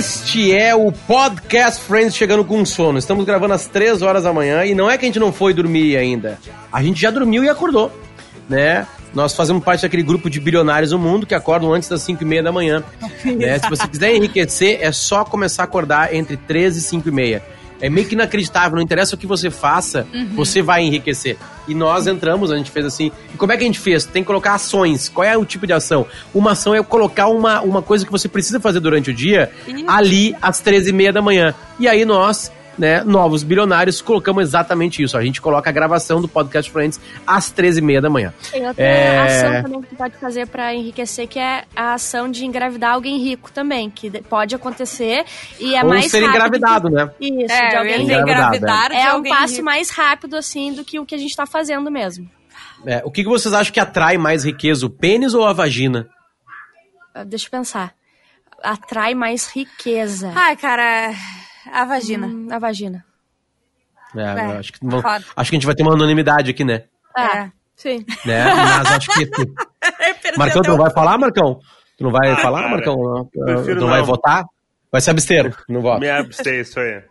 Este é o Podcast Friends chegando com sono. Estamos gravando às 3 horas da manhã e não é que a gente não foi dormir ainda. A gente já dormiu e acordou, né? Nós fazemos parte daquele grupo de bilionários do mundo que acordam antes das 5 e meia da manhã. né? Se você quiser enriquecer, é só começar a acordar entre 13 e 5 e meia. É meio que inacreditável, não interessa o que você faça, uhum. você vai enriquecer. E nós entramos, a gente fez assim. E como é que a gente fez? Tem que colocar ações. Qual é o tipo de ação? Uma ação é colocar uma, uma coisa que você precisa fazer durante o dia ali às 13h30 da manhã. E aí nós né, novos bilionários, colocamos exatamente isso. A gente coloca a gravação do Podcast Friends às 13h30 da manhã. Tem outra é... ação também que tu pode fazer para enriquecer, que é a ação de engravidar alguém rico também, que pode acontecer e é Ou mais ser engravidado, que... né? Isso, é, de alguém engravidar. É, é um passo rico. mais rápido, assim, do que o que a gente tá fazendo mesmo. É, o que vocês acham que atrai mais riqueza, o pênis ou a vagina? Ah, deixa eu pensar. Atrai mais riqueza. Ai, cara, a vagina. Hum, a vagina. É, é. Acho, que vamos, acho que a gente vai ter uma anonimidade aqui, né? É, é. sim. Né? Mas acho que. Marcão, tu não vai falar, Marcão? Tu não vai ah, falar, cara, Marcão? Não, tu não, não vai votar? Vai se abster, não vota. Me abster, isso aí.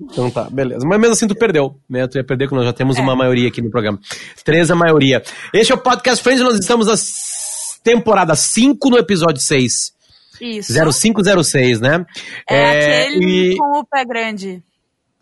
Então tá, beleza. Mas mesmo assim tu perdeu, né? Tu ia perder porque nós já temos é. uma maioria aqui no programa. Três a maioria. Este é o Podcast Friends, nós estamos na temporada 5 no episódio 6. Isso. 0506, né? É, é aquele e... com o pé grande.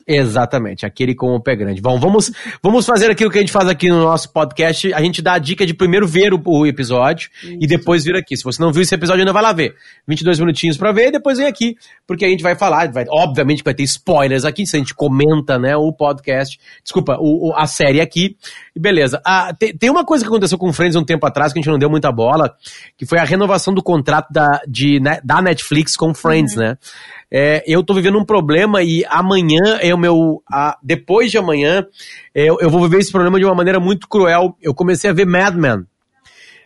Exatamente, aquele com o pé grande. Bom, vamos, vamos fazer aquilo que a gente faz aqui no nosso podcast. A gente dá a dica de primeiro ver o, o episódio Isso. e depois vir aqui. Se você não viu esse episódio, ainda vai lá ver. 22 minutinhos para ver e depois vem aqui, porque a gente vai falar, vai, obviamente vai ter spoilers aqui, se a gente comenta, né, o podcast, desculpa, o, o a série aqui. E beleza. Ah, tem, tem, uma coisa que aconteceu com o Friends um tempo atrás que a gente não deu muita bola, que foi a renovação do contrato da, de, né, da Netflix com Friends, uhum. né? É, eu tô vivendo um problema e amanhã é o meu. A, depois de amanhã, é, eu vou viver esse problema de uma maneira muito cruel. Eu comecei a ver Mad Men,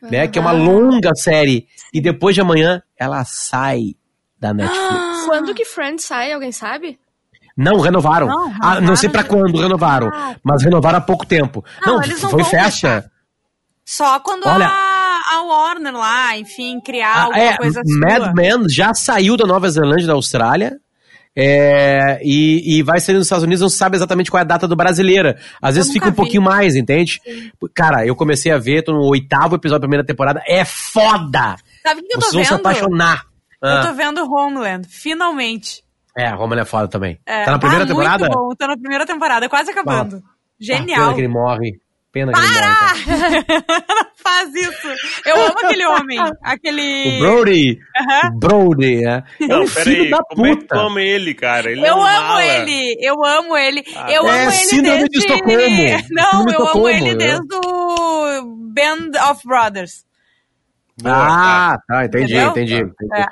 uhum. né? Que é uma longa série. E depois de amanhã, ela sai da Netflix. Quando que Friends sai, alguém sabe? Não, renovaram. Não, renovaram. Ah, não sei para quando renovaram, ah. mas renovaram há pouco tempo. Não, não, não foi festa. Só quando Olha, a, a Warner lá, enfim, criar ah, alguma é, coisa assim. Mad Men já saiu da Nova Zelândia da Austrália. É, e, e, vai sair nos Estados Unidos, não sabe exatamente qual é a data do brasileira. Às vezes fica um vi. pouquinho mais, entende? Cara, eu comecei a ver, tô no oitavo episódio da primeira temporada, é foda! Sabe o que eu tô vendo? vão se apaixonar. Eu ah. tô vendo Homeland, finalmente. É, Homeland é foda também. É, tá na primeira tá temporada? Muito bom, tá na primeira temporada, quase acabando. Ah, Genial. Ah, que ele morre. Pena que Para! ele morre. Não faz isso. Eu amo aquele homem. Aquele. O Brody. Uhum. Brody, é. Não, é peraí. Como é que tu ama ele, cara? Ele eu é um amo mala. ele. Eu amo ele. Ah, eu é, amo ele desde... de Estocolmo. Não, eu amo ele desde o Band of Brothers. ah, tá. Entendi, entendi. entendi. É.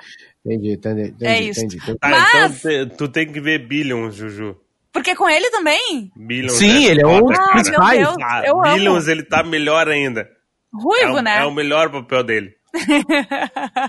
Entendi, entendi, entendi. É isso. Entendi, entendi. Ah, Mas... então tu tem que ver Billions, Juju. Porque com ele também? Billions Sim, é ele é um dos principais. Ah, eu Billions, amo. ele tá melhor ainda. Ruivo, é né? É o melhor papel dele.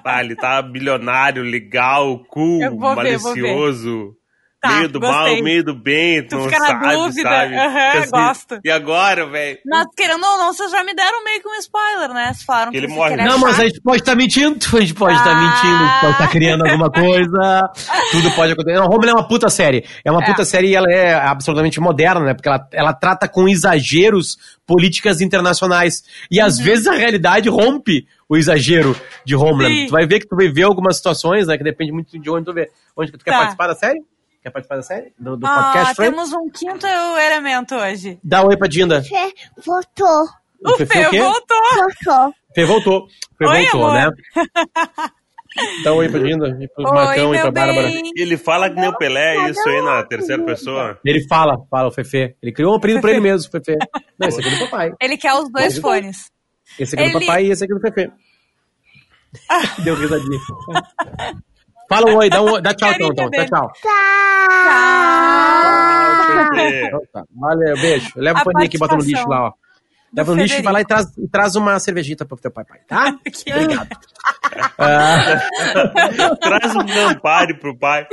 ah, ele tá bilionário, legal, cool, malicioso. Tá, meio do gostei. mal, meio do bem, tu, tu não sabe, dúvida. sabe? Uhum, assim, gosto. E agora, velho? Mas querendo ou não, vocês já me deram meio que um spoiler, né? Vocês falaram ele que morre. Não, mas a gente pode estar tá mentindo, a gente pode estar ah. tá mentindo, pode estar tá criando alguma coisa, tudo pode acontecer. Não, Homeland é uma puta série. É uma é. puta série e ela é absolutamente moderna, né? Porque ela, ela trata com exageros políticas internacionais. E uhum. às vezes a realidade rompe o exagero de Homeland. Sim. Tu vai ver que tu vai ver algumas situações, né? Que depende muito de onde tu vê. Onde tu quer tá. participar da série? Quer participar da série? Do, do ah, podcast? Temos um quinto elemento hoje. Dá um oi pra Dinda. Fê voltou. O, Fê, Fê voltou. Voltou. Fê voltou. Fê oi, voltou, amor. né? Dá um oi pra Dinda, e pro oi, Marcão e pra Bárbara. Ele fala que nem o Pelé, é isso aí na terceira pessoa? Ele fala, fala o Fefe. Ele criou um apelido pra ele mesmo, Fefe. Não, esse aqui é do papai. Ele quer os dois esse fones. Esse aqui é do papai e esse aqui é do Fefe. Deu risadinha. Fala um oi, dá, um, dá tchau, então, então. Tchau, tchau. Tchau. Tchau. Valeu, beijo. Leva o paninho aqui e bota no lixo lá, ó. Leva no lixo e vai lá e traz, e traz uma cervejita pro teu pai, pai tá? Obrigado. ah. traz um Campari pro pai.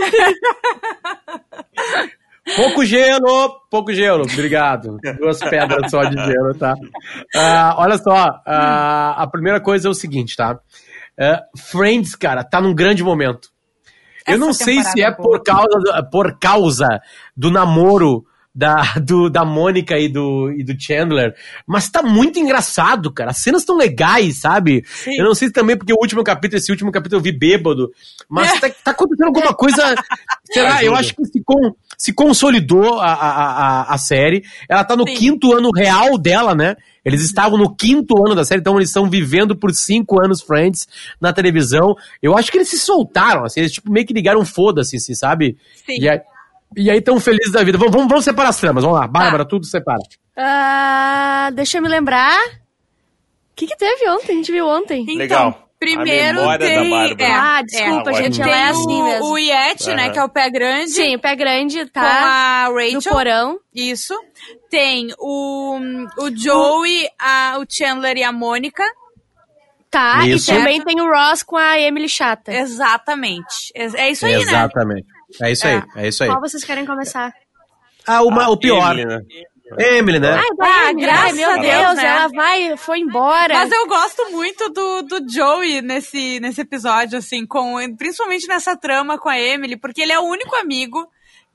Pouco gelo, pouco gelo, obrigado. Duas pedras só de gelo, tá? Uh, olha só, uh, a primeira coisa é o seguinte, tá? Uh, Friends, cara, tá num grande momento. Eu não sei se é, por causa, por causa do namoro da, do, da Mônica e do, e do Chandler. Mas tá muito engraçado, cara. As cenas estão legais, sabe? Sim. Eu não sei também porque o último capítulo, esse último capítulo eu vi bêbado. Mas é. tá, tá, acontecendo alguma coisa. Será? Eu acho que se, com, se consolidou a, a, a, a série. Ela tá no Sim. quinto ano real dela, né? Eles estavam no quinto ano da série, então eles estão vivendo por cinco anos Friends na televisão. Eu acho que eles se soltaram, assim, eles tipo, meio que ligaram foda-se, assim, sabe? Sim. E aí, e aí tão felizes da vida. Vamos, vamos, vamos separar as tramas, vamos lá. Bárbara, tá. tudo separa. Uh, deixa eu me lembrar. O que, que teve ontem? A gente viu ontem. Então, Legal. Primeiro tem. É, ah, desculpa, é, gente, ela é assim mesmo. O Yeti, uhum. né? Que é o pé grande. Sim, o pé grande tá. Com a Rachel. No porão. Isso. Tem o, o Joey, a, o Chandler e a Mônica. Tá, isso. e também tem o Ross com a Emily Chata. Exatamente. É isso aí, Exatamente. né? Exatamente. É isso aí, é, isso aí. Qual vocês querem começar? Ah, uma, o pior. Emily, né? Emily, né? Ai, ah, Ai, meu Deus, Deus né? ela vai, foi embora. Mas eu gosto muito do, do Joey nesse, nesse episódio, assim, com, principalmente nessa trama com a Emily, porque ele é o único amigo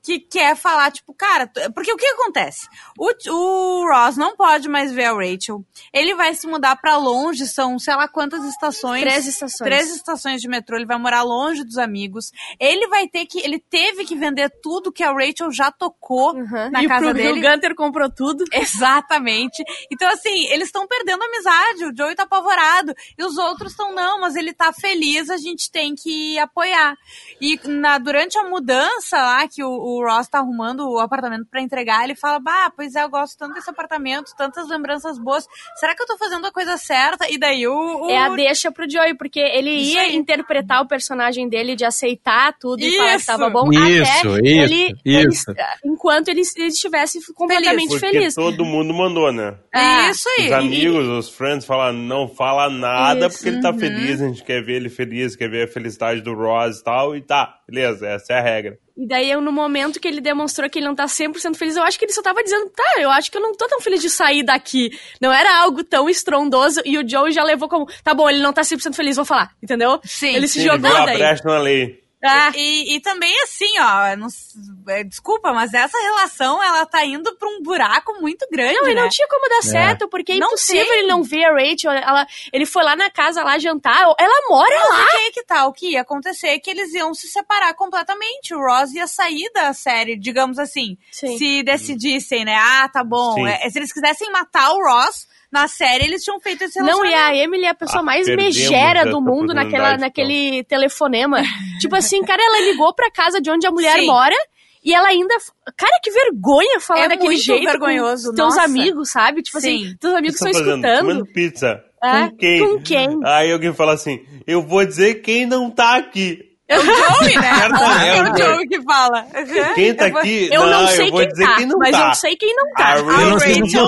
que quer falar, tipo, cara, porque o que acontece? O, o Ross não pode mais ver a Rachel. Ele vai se mudar para longe, são sei lá quantas estações. Três estações. Três estações de metrô. Ele vai morar longe dos amigos. Ele vai ter que. Ele teve que vender tudo que a Rachel já tocou uhum. na e casa pro, dele. E o Gunter comprou tudo. Exatamente. Então, assim, eles estão perdendo a amizade. O Joey tá apavorado. E os outros estão, não, mas ele tá feliz, a gente tem que apoiar. E na, durante a mudança lá, que o o Ross tá arrumando o apartamento para entregar, ele fala: Bah, pois é, eu gosto tanto desse apartamento, tantas lembranças boas. Será que eu tô fazendo a coisa certa? E daí o. o... É a deixa pro Joey, porque ele isso ia aí. interpretar o personagem dele de aceitar tudo isso. e falar que tava bom. Isso, até isso, ele, isso. Ele, enquanto ele, ele estivesse completamente feliz. feliz. todo mundo mandou, né? É. Isso aí. Os amigos, os friends falam, não fala nada isso. porque ele tá uhum. feliz, a gente quer ver ele feliz, quer ver a felicidade do Ross e tal, e tá, beleza, essa é a regra. E daí, eu, no momento que ele demonstrou que ele não tá 100% feliz, eu acho que ele só tava dizendo, tá, eu acho que eu não tô tão feliz de sair daqui. Não era algo tão estrondoso. E o Joe já levou como, tá bom, ele não tá 100% feliz, vou falar. Entendeu? Sim. Ele se sim, jogou ele daí. brecha na lei. É. E, e, também assim, ó, não, é, desculpa, mas essa relação ela tá indo pra um buraco muito grande. Não, né? e não tinha como dar é. certo, porque é impossível tem. ele não ver a Rachel. Ela, ele foi lá na casa lá jantar, ela mora mas lá. E aí que tá? O que ia acontecer é que eles iam se separar completamente. O Ross ia sair da série, digamos assim. Sim. Se decidissem, né? Ah, tá bom. É, se eles quisessem matar o Ross na série eles tinham feito esse Não, e a Emily é a pessoa ah, mais megera do mundo naquela, naquele então. telefonema. tipo assim, cara, ela ligou pra casa de onde a mulher Sim. mora. E ela ainda. Cara, que vergonha falar é daquele jeito. vergonhoso. Com teus amigos, sabe? Tipo assim, Sim. assim, teus amigos estão tá escutando. Comendo pizza. É? Com quem? Com quem? Aí alguém fala assim: eu vou dizer quem não tá aqui. É o Joey, né? É o Joey que fala. Quem tá aqui? Eu não, não sei eu vou quem dizer tá, quem não mas tá. eu sei quem não tá. A eu não sei se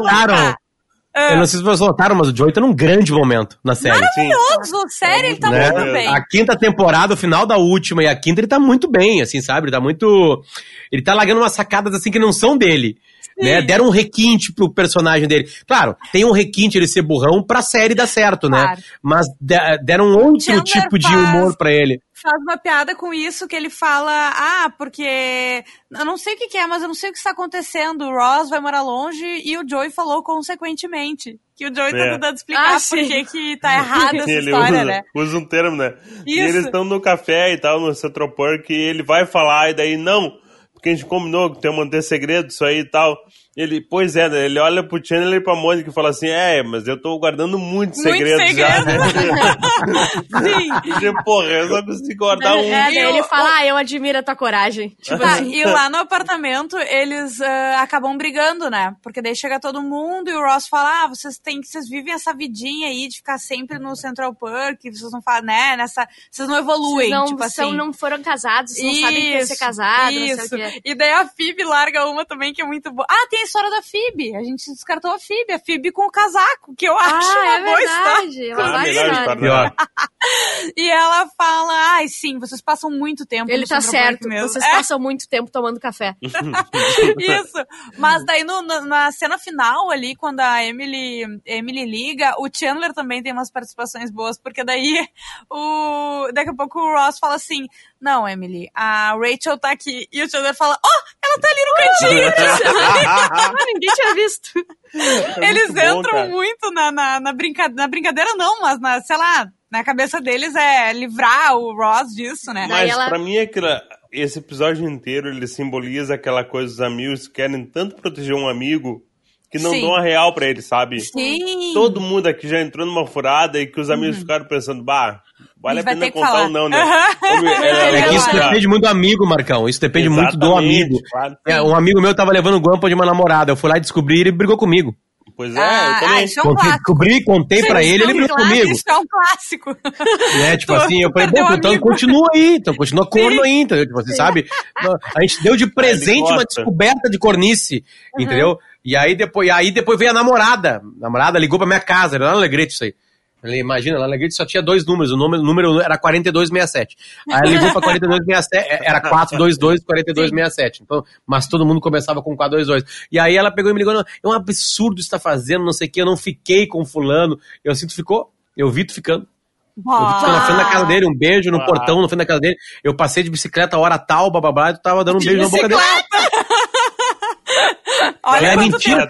Tá. Eu não sei se vocês notaram, mas o Joey tá num grande momento na série. Maravilhoso! Sério, ele tá né? muito bem. A quinta temporada, o final da última e a quinta, ele tá muito bem, assim, sabe? Ele tá muito. Ele tá largando umas sacadas assim que não são dele. Né? Deram um requinte pro personagem dele. Claro, tem um requinte ele ser burrão pra série dar certo, né? Claro. Mas deram um outro Chandler tipo de humor para ele faz uma piada com isso, que ele fala, ah, porque eu não sei o que, que, é, mas eu não sei o que está acontecendo. O Ross vai morar longe e o Joey falou consequentemente. Que o Joey tá é. tá tentando explicar ah, por que, que tá errada essa ele história, usa, né? Usa um termo, né? Isso. E eles estão no café e tal, no Central Park, e ele vai falar, e daí, não, porque a gente combinou que tem que manter segredo, isso aí e tal. Ele, pois é, né? ele olha pro Chandler e pra Mônica e fala assim: É, mas eu tô guardando muitos muito segredos segredo. já. Né? Sim. E, porra, eu só consigo guardar um. É, ele fala: Ah, eu admiro a tua coragem. Tipo assim. E lá no apartamento, eles uh, acabam brigando, né? Porque daí chega todo mundo e o Ross fala: Ah, vocês têm que, vocês vivem essa vidinha aí de ficar sempre no Central Park, vocês não falam, né? Nessa, vocês não evoluem, vocês não, tipo são, assim. não foram casados, não isso, sabem que ser casado, isso. E daí a Phoebe larga uma também que é muito boa. Ah, tem história da Phoebe. A gente descartou a Phoebe, a Phoebe com o casaco, que eu acho Ah, uma é boa história. verdade. É Ah, história. história. Pior. E ela fala, ai, sim, vocês passam muito tempo Ele tá certo. mesmo. Vocês É, passam muito tempo tomando café. Isso. Mas daí no- no- na cena final ali, quando a Emily, Emily liga, o Chandler também tem umas participações boas, porque daí o daqui a pouco o Ross fala assim: "Não, Emily, a Rachel tá aqui". E o Chandler fala: "Oh, ela tá ali no cantinho". ninguém tinha visto. Eles É bom, entram cara. muito na, na, na, brinca- na brincadeira, não, mas na, sei lá, na cabeça deles é livrar o Ross disso, né? Mas ela- pra mim, aquilo, esse episódio inteiro, ele simboliza aquela coisa dos amigos que querem tanto proteger um amigo que não Sim. dão a real pra ele, sabe? Sim. Todo mundo aqui já entrou numa furada e que os amigos ficaram pensando, bah, vale Uhum. A pena contar ou não, né? Como é- É que isso depende muito do amigo, Marcão. Isso depende muito do Exatamente, amigo. claro. É, um amigo meu tava levando guampa de uma namorada. Eu fui lá descobrir e ele brigou comigo. Pois é, Ah, eu também. ah, é um Contei, descobri, contei pra ele, é um ele brigou comigo. Isso é um clássico. Né? Tipo assim, eu falei, bom, então continua aí, então continua corno aí, entendeu? Tipo, você sabe? A gente deu de presente uma descoberta de cornice, entendeu? E aí depois, aí depois veio a namorada. A namorada ligou pra minha casa, era lá no Alegrete isso aí. Ele, imagina, lá no Alegrete só tinha dois números, o número, o número era 4267. Aí ela ligou pra 4267, é, era 422 4267. Então, mas todo mundo começava com 422. E aí ela pegou e me ligou, é um absurdo isso tá fazendo, não sei o que, eu não fiquei com fulano. Eu sinto ficou, eu vi tu ficando. Eu vi tu na frente da casa dele, um beijo no Ah. portão, na frente da casa dele. Eu passei de bicicleta a hora tal, bababá, e tu tava dando um beijo na boca dele. Olha É quanto mentira,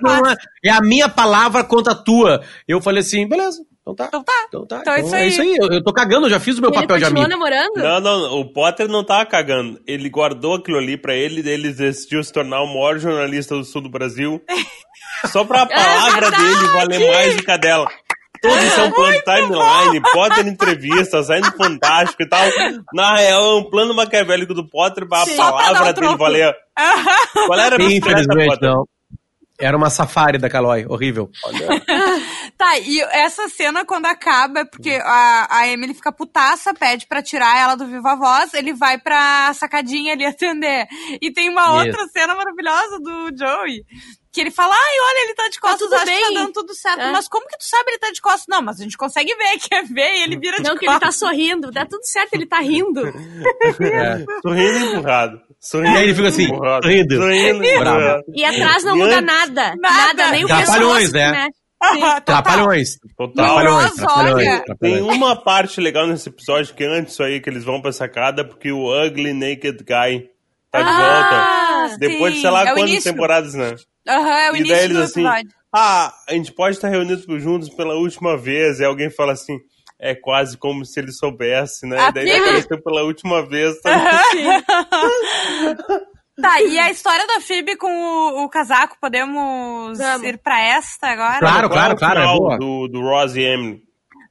é, é a minha palavra contra a tua. Eu falei assim, beleza, então tá. Então tá. Então tá. Então é então isso é aí. isso aí. Eu, eu tô cagando, eu já fiz o meu Ele papel de continuou amigo. namorando? Não, não, o Potter não tava cagando. Ele guardou aquilo ali pra ele, ele decidiu se tornar o maior jornalista do sul do Brasil. Só pra palavra dele valer mais do que a dela. Todos são plano timeline, Potter entrevista, saindo fantástico e tal. Na real, é um plano maquiavélico do Potter pra a Sim. Pra dar palavra dele troco. valer. Qual era a bicicleta, Infelizmente, Potter? não. Era uma safari da Calói, horrível. Tá, e essa cena quando acaba é porque a, a Emily fica putaça, pede pra tirar ela do Viva Voz, ele vai pra sacadinha ali atender. E tem uma Isso. outra cena maravilhosa do Joey. Que ele fala, ai, olha, ele tá de costas, tudo acho que bem." tá dando tudo certo. É. Mas como que tu sabe ele tá de costas? Não, mas a gente consegue ver, quer ver, e ele vira de Não, que ele tá costas. sorrindo. Dá tudo certo, ele tá rindo. É. Sorrindo e empurrado. Sorrindo E aí ele fica assim, sorrindo. Sorrindo e. E atrás não E muda antes- nada. Nada. Nada, nem o Trapalhões, né? Total. Trapalhões. Total. Trapalhões, trapalhões. Tem uma parte legal nesse episódio que é antes aí que eles vão pra sacada porque o Ugly Naked Guy tá de Ah, volta. Depois de sim. sei lá É quantas temporadas, né? Aham, é o e início daí do eles assim, episódio. ah, a gente pode estar reunidos juntos pela última vez. E alguém fala assim, é quase como se ele soubesse, né? Ah, e daí ele apareceu pela última vez. Tá? Tá, e a história da Phoebe com o, o casaco, podemos Vamos. ir pra esta agora? Claro, claro, claro, é boa. Do, do Ross e Emily.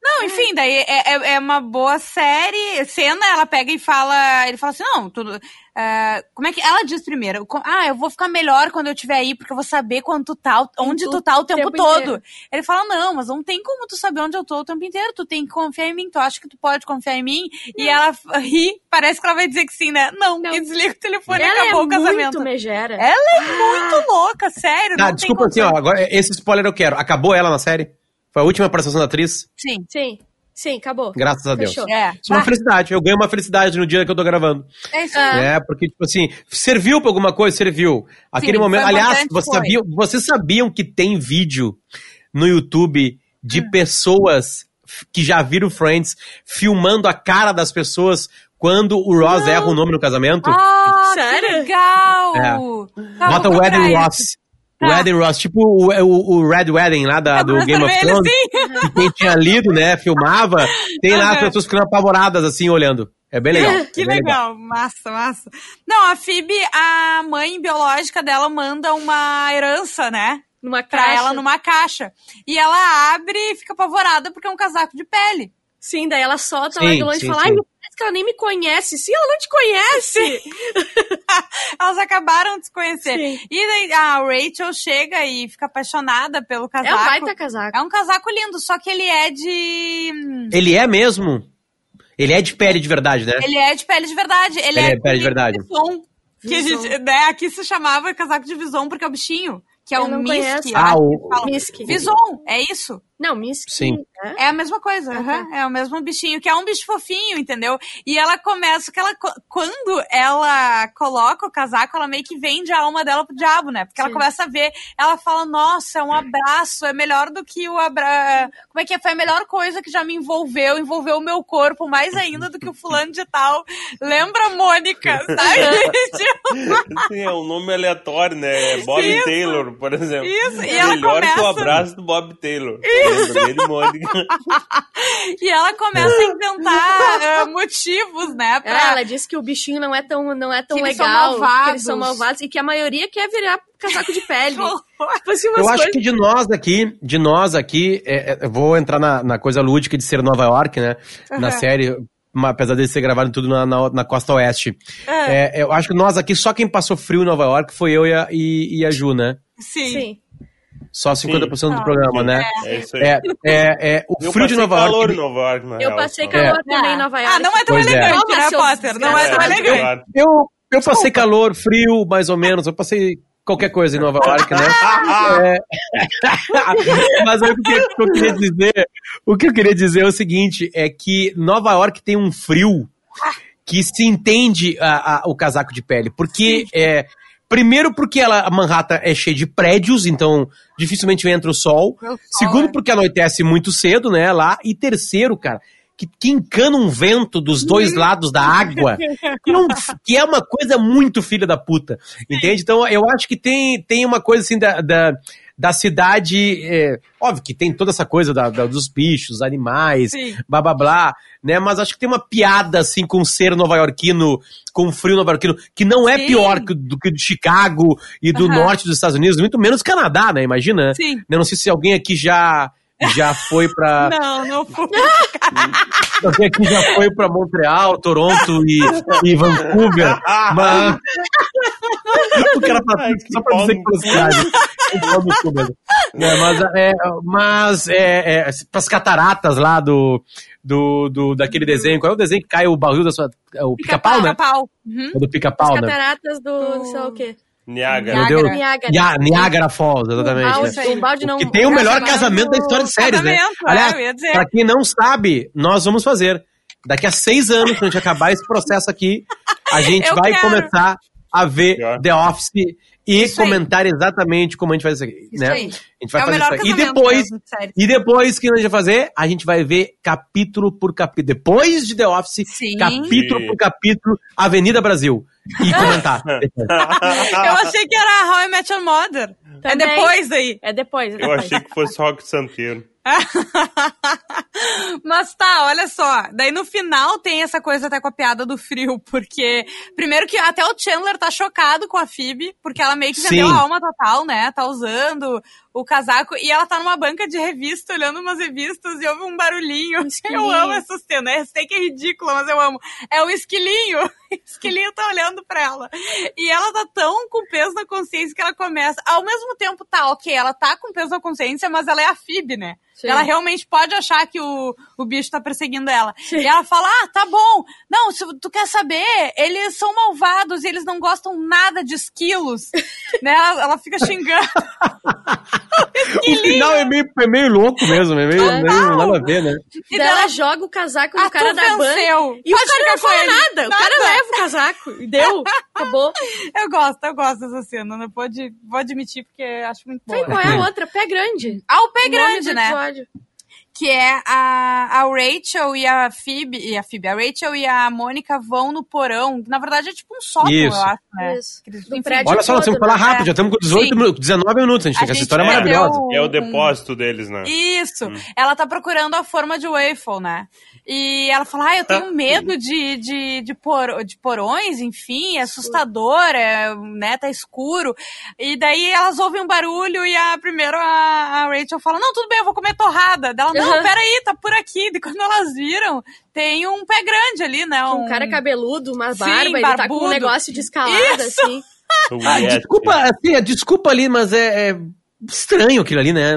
Não, enfim, daí é, é, é uma boa série. Cena, ela pega e fala. Ele fala assim: não, tudo. é, como é que. Ela diz primeiro: ah, eu vou ficar melhor quando eu estiver aí, porque eu vou saber quando tu tá, onde tu- tu tá o tempo, tempo todo. inteiro. Ele fala: não, mas não tem como tu saber onde eu tô o tempo inteiro. Tu tem que confiar em mim. Tu acha que tu pode confiar em mim? E ela ri, parece que ela vai dizer que sim, né? Não, Não. e desliga o telefone e Ela acabou é o casamento. muito megera. Ela é muito louca, sério. Tá, não desculpa tem assim, ó, agora esse spoiler eu quero. Acabou ela na série? Foi a última participação da atriz? Sim. Sim, sim, acabou. Graças a Deus. Fechou. É. Isso é uma felicidade. Eu ganho uma felicidade no dia que eu tô gravando. É isso aí. É, porque, tipo assim, serviu pra alguma coisa? Serviu. Aquele Sim, momento. Aliás, foi. sabiam, vocês sabiam que tem vídeo no YouTube de Hum. pessoas que já viram Friends filmando a cara das pessoas quando o Ross erra o nome no casamento? Ah, Sério? que legal! É. Tá, Bota o Wedding Ross. Tá. Wedding Ross, tipo o, o, o Red Wedding lá da, do Game of Thrones. sim. que quem tinha lido, né, filmava, tem lá as pessoas ficando apavoradas assim, olhando. É bem legal. Que é bem legal. massa, massa. Não, a Phoebe, a mãe biológica dela manda uma herança, né? Numa Pra caixa. ela numa caixa. E ela abre e fica apavorada porque é um casaco de pele. Sim, daí ela solta Sim, lá de longe sim, e fala, sim. ai, que ela nem me conhece. Sim, ela não te conhece. Elas acabaram de se conhecer. Sim. E daí a Rachel chega e fica apaixonada pelo É casaco. um baita casaco. É um casaco lindo, só que ele é de. Ele é mesmo? Ele é de pele de verdade, né? Ele é de pele de verdade. Ele, Ele é, é pele de verdade. Vison, que a gente, né, aqui se chamava casaco de vison porque é o bichinho. que é Eu o Misk. Ah, o-. Misk. Vison, é isso? Não, Misk. Sim. né? É a mesma coisa, aham, tá. é o mesmo bichinho, que é um bicho fofinho, entendeu? E ela começa, que ela, quando ela coloca o casaco, ela meio que vende a alma dela pro diabo, né? Porque ela Sim. começa a ver, ela fala, nossa, é um abraço, é melhor do que o abraço, como é que é? Foi a melhor coisa que já me envolveu, envolveu o meu corpo, mais ainda do que o fulano de tal. Lembra, Mônica, sabe? Sim, é um nome aleatório, né? É Bob Isso. Taylor, por exemplo. Isso, e ela Melhor que o começa- abraço do Bob Taylor. Lembra Mônica? e ela começa a inventar ah, motivos, né? Pra... É, ela disse que o bichinho não é tão, não é tão Que eles são legal, que eles são malvados e que a maioria quer virar casaco de pele. tipo assim, umas Eu acho coisas- que de nós aqui, de nós aqui, é, é, eu vou entrar na, na coisa lúdica de ser Nova York, né? Na Aham. série, apesar de ser gravado tudo na, na, na costa oeste. É, eu acho que nós aqui, só quem passou frio em Nova York foi eu e a, e, e a Ju, né? Sim. Sim. Só 50% do Ah, programa, né? É isso aí. É, é, é, o Eu frio de Nova calor York. em Nova York, na Eu real, passei calor É. também em Nova York. Ah, não é tão Pois é. elegante, Calma, né, Potter? Não é tão elegante. Eu, eu passei calor, frio, mais ou menos. Eu passei qualquer coisa em Nova York, né? É... Mas o que, eu- o que eu queria dizer, o que eu queria dizer é o seguinte, é que Nova York tem um frio que se entende a- a- o casaco de pele, porque é primeiro porque ela, a Manhattan é cheia de prédios, então dificilmente entra o sol. O sol, Segundo é. porque anoitece muito cedo, né, lá. E terceiro, cara, que, que encana um vento dos dois lados da água, que, não- que é uma coisa muito filha da puta, entende? Então eu acho que tem, tem uma coisa assim da, da, da cidade, é, óbvio que tem toda essa coisa da, da- dos bichos, animais, Sim. blá blá blá, né? Mas acho que tem uma piada assim com o ser nova-iorquino, com o frio nova-iorquino, que não é Sim. pior que, do que o de Chicago e do norte dos Estados Unidos, muito menos Canadá, né? Imagina. Sim. Eu não sei se alguém aqui já já foi pra Não, não foi. alguém aqui já foi pra Montreal, Toronto e, e Vancouver, mas o cara Ai, que só pra dizer que pau no foi cidade. Pau no cu mesmo. É, mas é, mas é, é, pras cataratas lá do, do, do daquele desenho, qual é o desenho que cai o barril da sua é o pica-pau, né? Pica-pau. Uhum. É do pica-pau, As né? cataratas do, sei lá o quê. Niágara. Meu Deus. Niágara. Falls, exatamente. Um né? balde, um balde não... Que tem o melhor Casamento- da história de séries, né? Casamento, é, Aliás, dizer. pra quem não sabe, nós vamos fazer. Daqui a seis anos, quando a gente acabar esse processo aqui, a gente Eu vai quero. começar a ver Já. The Office e Isso aí. comentar exatamente como a gente faz isso aqui, Isso né? aí. A gente vai é fazer isso aí. E depois, série. e depois, o que a gente vai fazer? A gente vai ver capítulo por capítulo. Depois de The Office, Sim. capítulo Sim. por capítulo, Avenida Brasil. E comentar. Eu achei que era How I Met Your Mother. É Também. depois aí. É depois, é Eu depois. achei que fosse Rock Santeiro. Mas tá, olha só. Daí no final tem essa coisa até com a piada do frio, porque primeiro que até o Chandler tá chocado com a Phoebe, porque ela meio que vendeu Sim. a alma total, né? Tá usando o casaco e ela tá numa banca de revista olhando umas revistas e ouve um barulhinho. Um esquilinho. Eu amo essa cena. Eu sei que é ridícula, mas eu amo. É o esquilinho. O esquilinho tá olhando pra ela. E ela tá tão com peso na consciência que ela começa. Ao mesmo tempo, tá, ok, ela tá com peso na consciência, mas ela é a Phoebe, né? Sim. Ela realmente pode achar que o, o bicho tá perseguindo ela. Sim. E ela fala: Ah, tá bom. Não, se tu quer saber, eles são malvados e eles não gostam nada de esquilos. né? Ela, ela fica xingando. O final é meio, é meio louco mesmo, é meio, meio nada a ver, né? E Daí ela dela, joga o casaco ah, do cara da venceu. E o Pode cara ficar não fala ele. nada. O cara leva o casaco. E deu. Acabou. Eu gosto, eu gosto dessa cena. Não pode, vou admitir porque acho muito boa. Tem qual é a outra? Pé grande. Ah, o pé O grande, né? episódio. Que é a, a Rachel e a Phoebe, e a Phoebe, a Rachel e a Mônica vão no porão, na verdade é tipo um sótão, Isso. eu acho, né? Isso. Que enfim. Olha só, nós temos que falar né? rápido, já estamos com 18 Sim. minutos, 19 minutos, a gente A tem que essa história é vai maravilhosa. É o depósito deles, né? Isso, ela tá procurando a forma de waffle, né? E ela fala, ah, eu tenho medo de, de, de, por, de porões, enfim, é assustador, é, né, tá escuro. E daí elas ouvem um barulho e a primeiro a, a Rachel fala, não, tudo bem, eu vou comer torrada. Dela, não, Uhum. peraí, tá por aqui. E quando elas viram, tem um pé grande ali, né? Um cara cabeludo, uma Sim, barba, ele tá com um negócio de escalada, Isso. assim. Ah, desculpa, assim, é, desculpa ali, mas é, é estranho aquilo ali, né?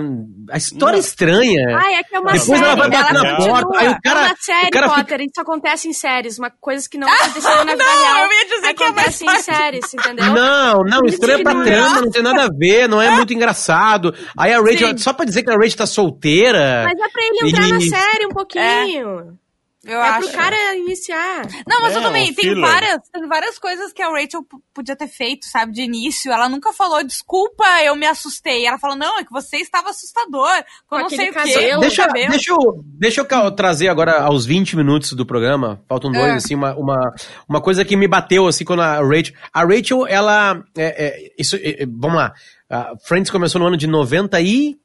A história é estranha. Ah, é que é uma Depois série. ela vai bater na continua. porta, aí o cara- É uma série, o cara fica- Potter. Isso acontece em séries. Uma coisa que não aconteceu na vida não, real. eu ia dizer que é uma acontece em séries, entendeu? Não, não, estranho pra é. trama, não tem nada a ver, não é muito engraçado. Aí a Rachel, Sim. só pra dizer que a Rachel tá solteira. Mas é pra ele entrar E- na série um pouquinho. Eu É, acho. pro cara iniciar. Não, mas É, eu também, um tem filler. várias, tem várias coisas que a Rachel podia ter feito, sabe, de início. Ela nunca falou, desculpa, eu me assustei. Ela falou, não, é que você estava assustador. Com Com não sei o quê. Deixa, deixa, eu, deixa eu trazer agora aos 20 minutos do programa, faltam dois, É. assim, uma, uma, uma coisa que me bateu, assim, quando a Rachel... A Rachel, ela... é, é, isso, é, é, vamos lá. A Friends começou no ano de 94.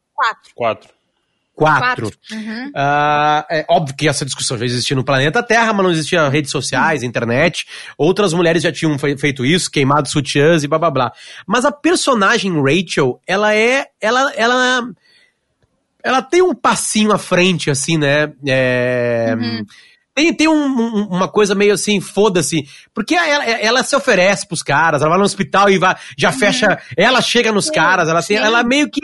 Quatro. Quatro. Uhum. Ah, é óbvio que essa discussão já existia no planeta Terra, mas não existia redes sociais, internet. Outras mulheres já tinham fe- feito isso, queimado sutiãs e blá blá blá. Mas a personagem Rachel, ela é. Ela. Ela, ela tem um passinho à frente, assim, né? É, Tem, tem um- um- uma coisa meio assim, foda-se. Porque ela, ela se oferece pros caras, ela vai no hospital e vai, já fecha. Ela chega nos caras, ela, tem, sim. ela meio que.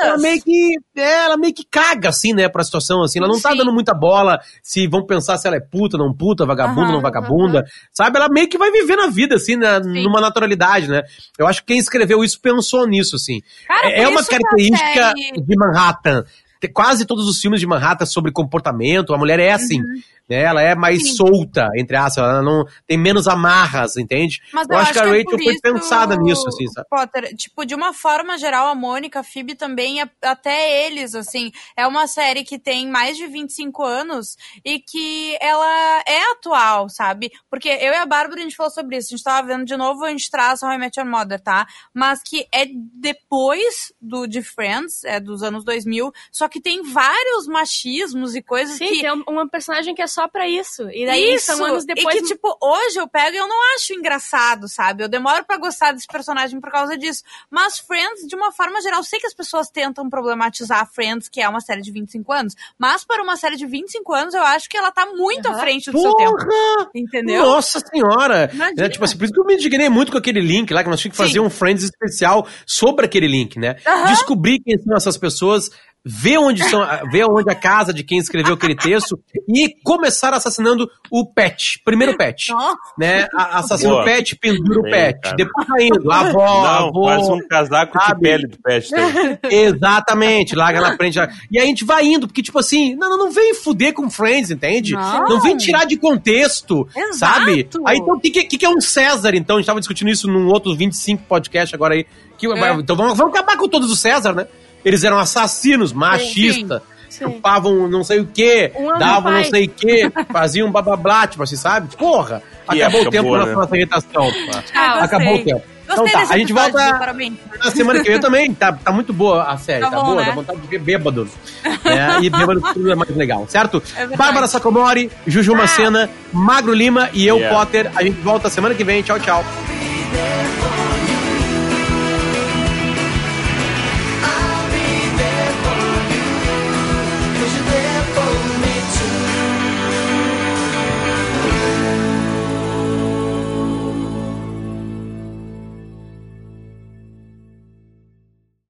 Ela meio que. Ela meio que caga, assim, né, pra situação, assim. Ela não tá Sim. dando muita bola se vão pensar se ela é puta, não puta, vagabunda, Aham, não vagabunda. Sabe? Ela meio que vai viver na vida, assim, na, Sim. numa naturalidade, né? Eu acho que quem escreveu isso pensou nisso, assim. Cara, é é uma característica de Manhattan. Quase todos os filmes de Manhattan sobre comportamento, a mulher é assim. Né? Ela é mais. Sim. solta, entre aspas, ela não tem menos amarras, entende? Mas eu, acho que a é Rachel por foi isso, pensada nisso, assim, sabe? Potter, tipo, de uma forma geral, a Mônica, a Phoebe também, até eles, assim, é uma série que tem mais de 25 anos e que ela é atual, sabe? Porque eu e a Bárbara, a gente falou sobre isso, a gente tava vendo de novo, a gente traz How I Met Your Mother, tá? Mas que é depois do de Friends, é dos anos 2000, só que tem vários machismos e coisas Sim, que tem um- uma personagem que é só pra isso. E daí isso, são anos depois. E que, tipo, hoje eu pego e eu não acho engraçado, sabe? Eu demoro pra gostar desse personagem por causa disso. Mas Friends, de uma forma geral, eu sei que as pessoas tentam problematizar Friends, que é uma série de 25 anos, mas para uma série de 25 anos, eu acho que ela tá muito à Aham. frente do seu tempo. Porra! Entendeu? Nossa senhora! Imagina. É, tipo assim, por isso que eu me indignei muito com aquele link lá, que nós tínhamos que fazer Sim. um Friends especial sobre aquele link, né? Aham. Descobrir quem são essas pessoas, ver onde são, ver onde a casa de quem escreveu aquele texto e começar assassinando o pet, primeiro pet. Nossa. Né? Assassina o pet, pendura o pet. cara. Depois vai indo, a avó, Não, avô, faz um casaco de sabe? pele do pet. também. Exatamente, larga na frente. já. E a gente vai indo, porque, tipo assim, não, não, não vem fuder com Friends, entende? Não. vem tirar de contexto, Exato. sabe? Aí então, o que, que, que é um César, então? A gente tava discutindo isso num outro 25 podcast agora aí. Que, É. Então vamos, vamos acabar com todos os César, né? Eles eram assassinos, machistas, chupavam não sei o quê, Um davam não sei o quê, faziam babablá, tipo assim, sabe? Porra! Que acabou o tempo boa, da né? nossa irritação. Ah. Acabou o tempo. Então tá, a gente volta-. Na semana que vem também, tá, tá muito boa a série, Tá tá, bom, boa, né? dá vontade de ver bêbado. É, e bêbado tudo é mais legal, certo? É. Bárbara Sacomori, Juju Macena, Magro Lima e eu, Yeah. Potter. A gente volta semana que vem. Tchau, tchau.